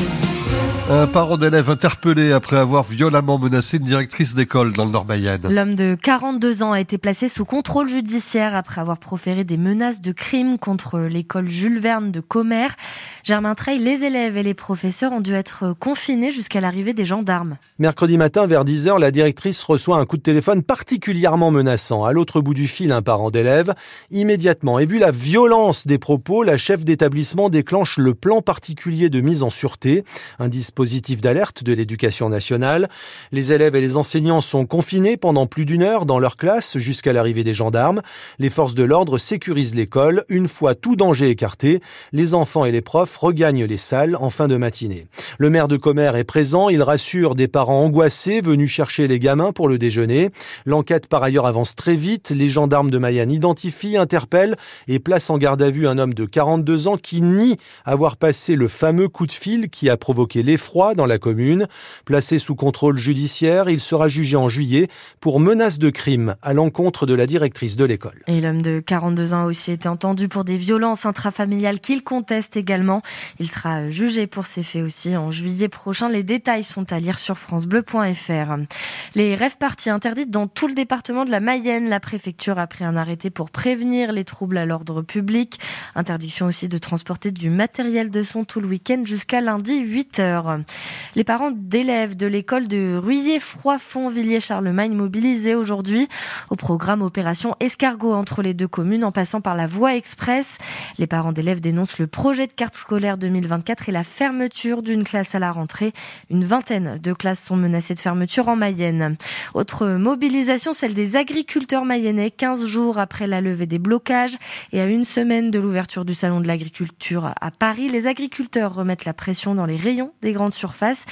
Thank you. Un parent d'élève interpellé après avoir violemment menacé une directrice d'école dans le Nord-Mayenne. L'homme de 42 ans a été placé sous contrôle judiciaire après avoir proféré des menaces de crime contre l'école Jules Verne de Comer. Germain Treil, les élèves et les professeurs ont dû être confinés jusqu'à l'arrivée des gendarmes. Mercredi matin, vers 10h, la directrice reçoit un coup de téléphone particulièrement menaçant. À l'autre bout du fil, un parent d'élève. Immédiatement, et vu la violence des propos, la chef d'établissement déclenche le plan particulier de mise en sûreté, un dispositif dispositif d'alerte de l'éducation nationale. Les élèves et les enseignants sont confinés pendant plus d'une heure dans leur classe jusqu'à l'arrivée des gendarmes. Les forces de l'ordre sécurisent l'école. Une fois tout danger écarté, les enfants et les profs regagnent les salles en fin de matinée. Le maire de Commer est présent. Il rassure des parents angoissés venus chercher les gamins pour le déjeuner. L'enquête par ailleurs avance très vite. Les gendarmes de Mayenne identifient, interpellent et placent en garde à vue un homme de 42 ans qui nie avoir passé le fameux coup de fil qui a provoqué l'effroi dans la commune. Placé sous contrôle judiciaire, il sera jugé en juillet pour menace de crime à l'encontre de la directrice de l'école. Et l'homme de 42 ans a aussi été entendu pour des violences intrafamiliales qu'il conteste également. Il sera jugé pour ces faits aussi en juillet prochain. Les détails sont à lire sur francebleu.fr. Les rêves parties interdites dans tout le département de la Mayenne. La préfecture a pris un arrêté pour prévenir les troubles à l'ordre public. Interdiction aussi de transporter du matériel de son tout le week-end jusqu'à lundi 8 h les parents d'élèves de l'école de Ruyer-Froidfond-Villiers-Charlemagne mobilisés aujourd'hui au programme Opération Escargot entre les deux communes en passant par la voie express. Les parents d'élèves dénoncent le projet de carte scolaire 2024 et la fermeture d'une classe à la rentrée. Une vingtaine de classes sont menacées de fermeture en Mayenne. Autre mobilisation, celle des agriculteurs mayennais, 15 jours après la levée des blocages et à une semaine de l'ouverture du salon de l'agriculture à Paris. Les agriculteurs remettent la pression dans les rayons des grandes surfaces.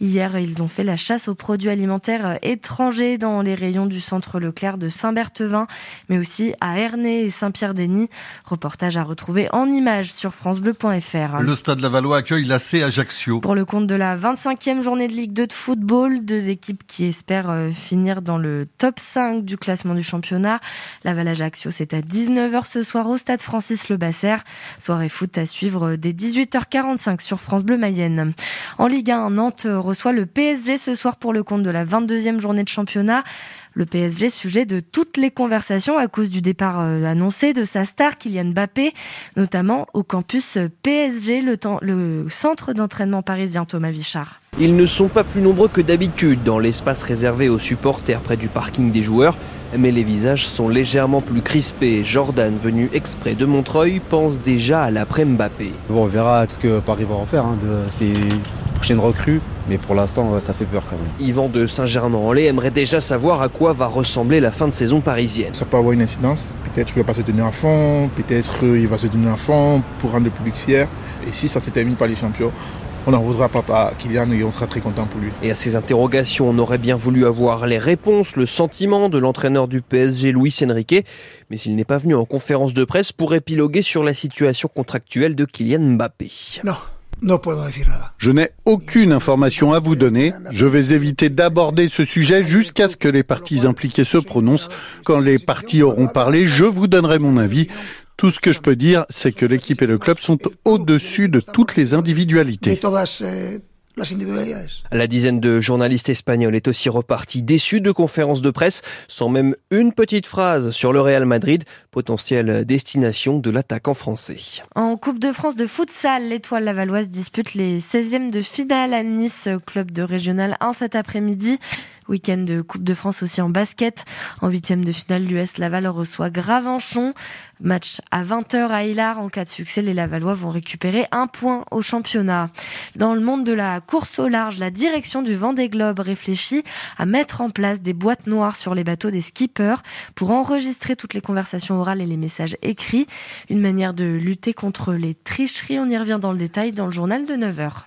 Hier, ils ont fait la chasse aux produits alimentaires étrangers dans les rayons du centre Leclerc de Saint-Berthevin, mais aussi à Ernée et Saint-Pierre-Denis. Reportage à retrouver en images sur francebleu.fr. Le stade Lavallois accueille la C Ajaccio. Pour le compte de la 25e journée de Ligue 2 de football, deux équipes qui espèrent euh, finir dans le top 5 du classement du championnat. Laval Ajaccio, c'est à 19h ce soir au stade Francis Le Basser. Soirée foot à suivre dès 18h45 sur France Bleu Mayenne. En Ligue 1, Nantes reçoit le PSG ce soir pour le compte de la 22e journée de championnat. Le PSG sujet de toutes les conversations à cause du départ euh, annoncé de sa star Kylian Mbappé, notamment au campus PSG, le, le centre d'entraînement parisien Thomas Vichard. Ils ne sont pas plus nombreux que d'habitude dans l'espace réservé aux supporters près du parking des joueurs, mais les visages sont légèrement plus crispés. Jordan, venu exprès de Montreuil, pense déjà à l'après Mbappé. Bon, on verra ce que Paris va en faire. Hein, de, prochaine recrue. Mais pour l'instant, ça fait peur quand même. Yvan de Saint-Germain-en-Laye aimerait déjà savoir à quoi va ressembler la fin de saison parisienne. Ça peut avoir une incidence. Peut-être qu'il ne va pas se donner à fond. Peut-être qu'il va se donner à fond pour rendre le public fier. Et si ça se termine par les champions, on n'en voudra pas à Kylian et on sera très content pour lui. Et à ces interrogations, on aurait bien voulu avoir les réponses, le sentiment de l'entraîneur du PSG, Luis Enrique, mais il n'est pas venu en conférence de presse pour épiloguer sur la situation contractuelle de Kylian Mbappé. Non. Je n'ai aucune information à vous donner. Je vais éviter d'aborder ce sujet jusqu'à ce que les parties impliquées se prononcent. Quand les parties auront parlé, je vous donnerai mon avis. Tout ce que je peux dire, c'est que l'équipe et le club sont au-dessus de toutes les individualités. La dizaine de journalistes espagnols est aussi repartie déçue de conférences de presse, sans même une petite phrase sur le Real Madrid, potentielle destination de l'attaquant français. En Coupe de France de futsal, l'étoile lavalloise dispute les 16e de finale à Nice, club de régional 1 cet après-midi. Week-end de Coupe de France aussi en basket. En huitième de finale, l'US Laval reçoit Gravenchon. Match à 20h à Hilar. En cas de succès, les Lavallois vont récupérer un point au championnat. Dans le monde de la course au large, la direction du Vendée Globe réfléchit à mettre en place des boîtes noires sur les bateaux des skippers pour enregistrer toutes les conversations orales et les messages écrits. Une manière de lutter contre les tricheries. On y revient dans le détail dans le journal de 9h.